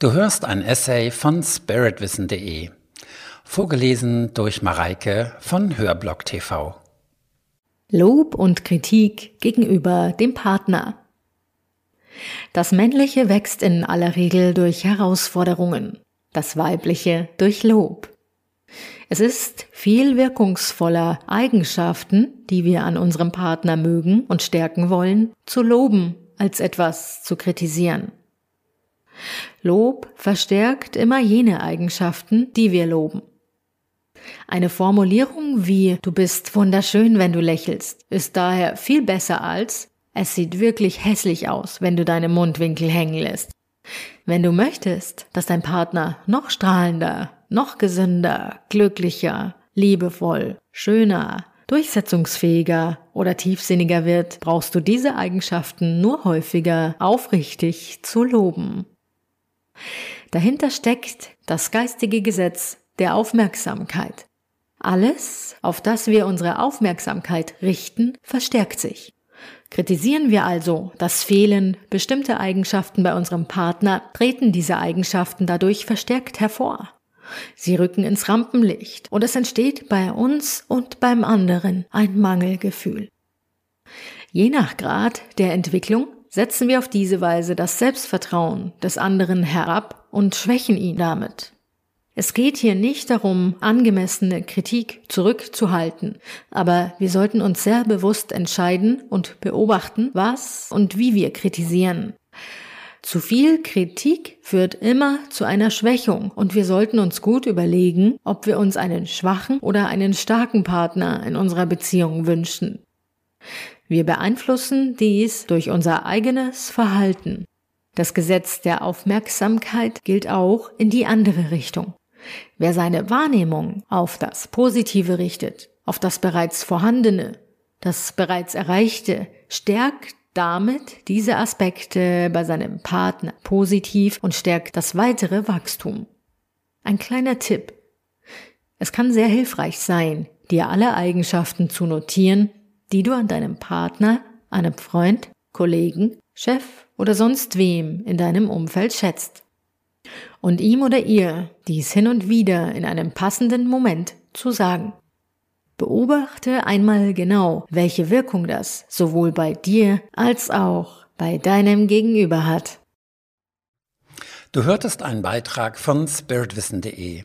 Du hörst ein Essay von spiritwissen.de, vorgelesen durch Mareike von Hörblock TV. Lob und Kritik gegenüber dem Partner. Das Männliche wächst in aller Regel durch Herausforderungen, das Weibliche durch Lob. Es ist viel wirkungsvoller, Eigenschaften, die wir an unserem Partner mögen und stärken wollen, zu loben, als etwas zu kritisieren. Lob verstärkt immer jene Eigenschaften, die wir loben. Eine Formulierung wie Du bist wunderschön, wenn du lächelst, ist daher viel besser als Es sieht wirklich hässlich aus, wenn du deine Mundwinkel hängen lässt. Wenn du möchtest, dass dein Partner noch strahlender, noch gesünder, glücklicher, liebevoll, schöner, durchsetzungsfähiger oder tiefsinniger wird, brauchst du diese Eigenschaften nur häufiger aufrichtig zu loben. Dahinter steckt das geistige Gesetz der Aufmerksamkeit. Alles, auf das wir unsere Aufmerksamkeit richten, verstärkt sich. Kritisieren wir also das Fehlen bestimmter Eigenschaften bei unserem Partner, treten diese Eigenschaften dadurch verstärkt hervor. Sie rücken ins Rampenlicht und es entsteht bei uns und beim anderen ein Mangelgefühl. Je nach Grad der Entwicklung setzen wir auf diese Weise das Selbstvertrauen des anderen herab und schwächen ihn damit. Es geht hier nicht darum, angemessene Kritik zurückzuhalten, aber wir sollten uns sehr bewusst entscheiden und beobachten, was und wie wir kritisieren. Zu viel Kritik führt immer zu einer Schwächung und wir sollten uns gut überlegen, ob wir uns einen schwachen oder einen starken Partner in unserer Beziehung wünschen. Wir beeinflussen dies durch unser eigenes Verhalten. Das Gesetz der Aufmerksamkeit gilt auch in die andere Richtung. Wer seine Wahrnehmung auf das Positive richtet, auf das bereits Vorhandene, das bereits Erreichte, stärkt damit diese Aspekte bei seinem Partner positiv und stärkt das weitere Wachstum. Ein kleiner Tipp. Es kann sehr hilfreich sein, dir alle Eigenschaften zu notieren, die du an deinem Partner, einem Freund, Kollegen, Chef oder sonst wem in deinem Umfeld schätzt. Und ihm oder ihr dies hin und wieder in einem passenden Moment zu sagen. Beobachte einmal genau, welche Wirkung das sowohl bei dir als auch bei deinem Gegenüber hat. Du hörtest einen Beitrag von spiritwissen.de.